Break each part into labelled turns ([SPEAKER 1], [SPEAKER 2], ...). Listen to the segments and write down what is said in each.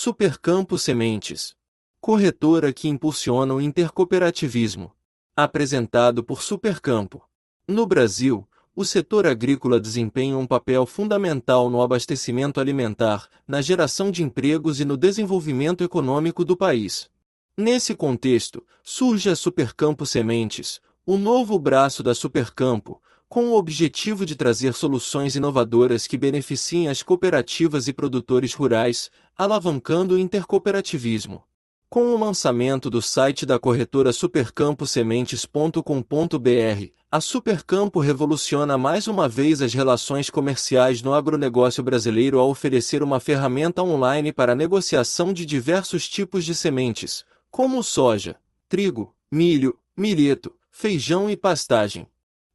[SPEAKER 1] Supercampo Sementes. Corretora que impulsiona o intercooperativismo. Apresentado por Supercampo. No Brasil, o setor agrícola desempenha um papel fundamental no abastecimento alimentar, na geração de empregos e no desenvolvimento econômico do país. Nesse contexto, surge a Supercampo Sementes, o novo braço da Supercampo, com o objetivo de trazer soluções inovadoras que beneficiem as cooperativas e produtores rurais, alavancando o intercooperativismo. Com o lançamento do site da corretora supercamposementes.com.br, a Supercampo revoluciona mais uma vez as relações comerciais no agronegócio brasileiro ao oferecer uma ferramenta online para negociação de diversos tipos de sementes, como soja, trigo, milho, milheto, feijão e pastagem.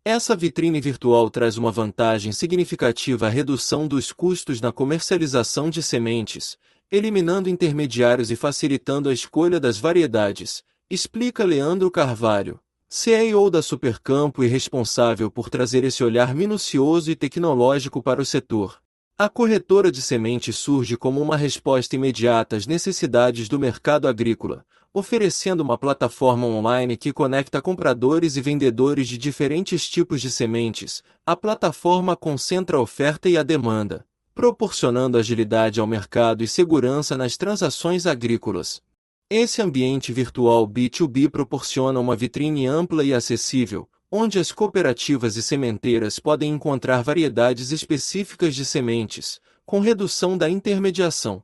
[SPEAKER 1] Essa vitrine virtual traz uma vantagem significativa à redução dos custos na comercialização de sementes, eliminando intermediários e facilitando a escolha das variedades, explica Leandro Carvalho, CEO da Supercampo e responsável por trazer esse olhar minucioso e tecnológico para o setor. A corretora de sementes surge como uma resposta imediata às necessidades do mercado agrícola, oferecendo uma plataforma online que conecta compradores e vendedores de diferentes tipos de sementes. A plataforma concentra a oferta e a demanda, proporcionando agilidade ao mercado e segurança nas transações agrícolas. Esse ambiente virtual B2B proporciona uma vitrine ampla e acessível, onde as cooperativas e sementeiras podem encontrar variedades específicas de sementes, com redução da intermediação.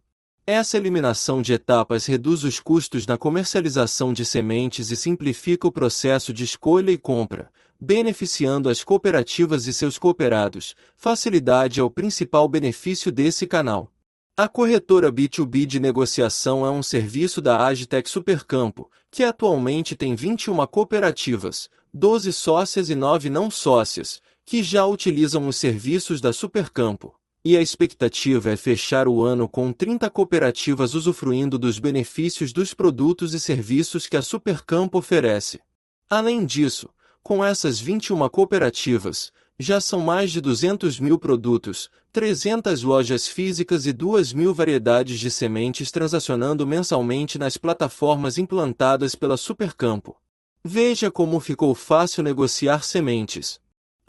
[SPEAKER 1] Essa eliminação de etapas reduz os custos na comercialização de sementes e simplifica o processo de escolha e compra, beneficiando as cooperativas e seus cooperados. Facilidade é o principal benefício desse canal. A corretora B2B de negociação é um serviço da Agitec Supercampo, que atualmente tem 21 cooperativas, 12 sócias e 9 não sócias, que já utilizam os serviços da Supercampo e a expectativa é fechar o ano com 30 cooperativas usufruindo dos benefícios dos produtos e serviços que a Supercampo oferece. Além disso, com essas 21 cooperativas, já são mais de 200 mil produtos, 300 lojas físicas e 2 mil variedades de sementes transacionando mensalmente nas plataformas implantadas pela Supercampo. Veja como ficou fácil negociar sementes.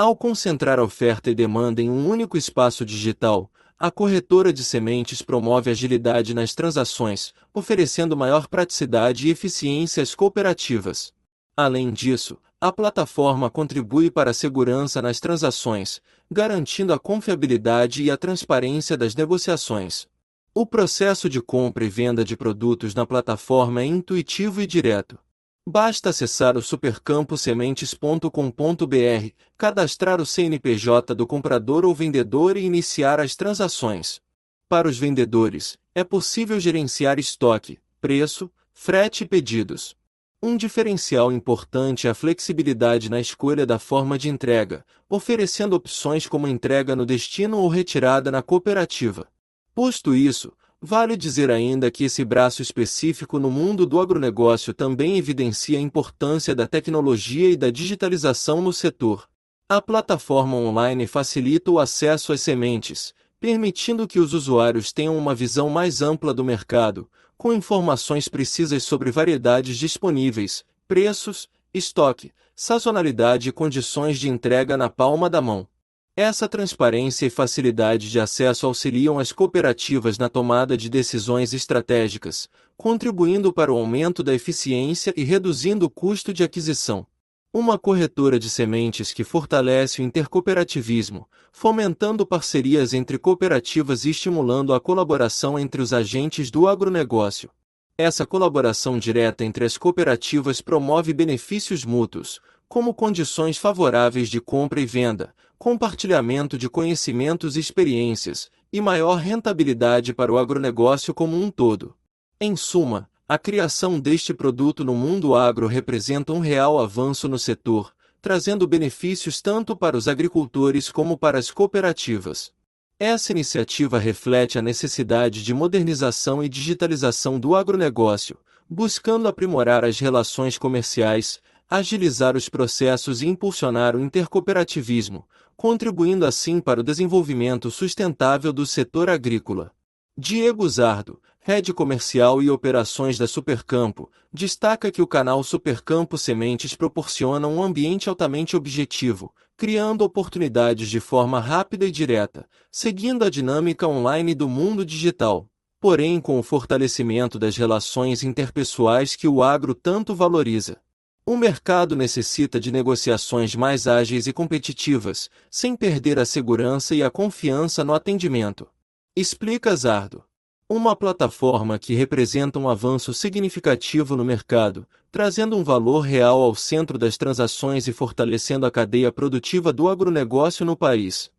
[SPEAKER 1] Ao concentrar oferta e demanda em um único espaço digital, a corretora de sementes promove agilidade nas transações, oferecendo maior praticidade e eficiência às cooperativas. Além disso, a plataforma contribui para a segurança nas transações, garantindo a confiabilidade e a transparência das negociações. O processo de compra e venda de produtos na plataforma é intuitivo e direto. Basta acessar o supercamposementes.com.br, cadastrar o CNPJ do comprador ou vendedor e iniciar as transações. Para os vendedores, é possível gerenciar estoque, preço, frete e pedidos. Um diferencial importante é a flexibilidade na escolha da forma de entrega, oferecendo opções como entrega no destino ou retirada na cooperativa. Posto isso, Vale dizer ainda que esse braço específico no mundo do agronegócio também evidencia a importância da tecnologia e da digitalização no setor. A plataforma online facilita o acesso às sementes, permitindo que os usuários tenham uma visão mais ampla do mercado, com informações precisas sobre variedades disponíveis, preços, estoque, sazonalidade e condições de entrega na palma da mão. Essa transparência e facilidade de acesso auxiliam as cooperativas na tomada de decisões estratégicas, contribuindo para o aumento da eficiência e reduzindo o custo de aquisição. Uma corretora de sementes que fortalece o intercooperativismo, fomentando parcerias entre cooperativas e estimulando a colaboração entre os agentes do agronegócio. Essa colaboração direta entre as cooperativas promove benefícios mútuos, como condições favoráveis de compra e venda, compartilhamento de conhecimentos e experiências, e maior rentabilidade para o agronegócio como um todo. Em suma, a criação deste produto no mundo agro representa um real avanço no setor, trazendo benefícios tanto para os agricultores como para as cooperativas. Essa iniciativa reflete a necessidade de modernização e digitalização do agronegócio, buscando aprimorar as relações comerciais, agilizar os processos e impulsionar o intercooperativismo, contribuindo assim para o desenvolvimento sustentável do setor agrícola. Diego Zardo, Rede Comercial e Operações da Supercampo, destaca que o canal Supercampo Sementes proporciona um ambiente altamente objetivo, criando oportunidades de forma rápida e direta, seguindo a dinâmica online do mundo digital, porém com o fortalecimento das relações interpessoais que o agro tanto valoriza. O mercado necessita de negociações mais ágeis e competitivas, sem perder a segurança e a confiança no atendimento. Explica Zardo. Uma plataforma que representa um avanço significativo no mercado, trazendo um valor real ao centro das transações e fortalecendo a cadeia produtiva do agronegócio no país.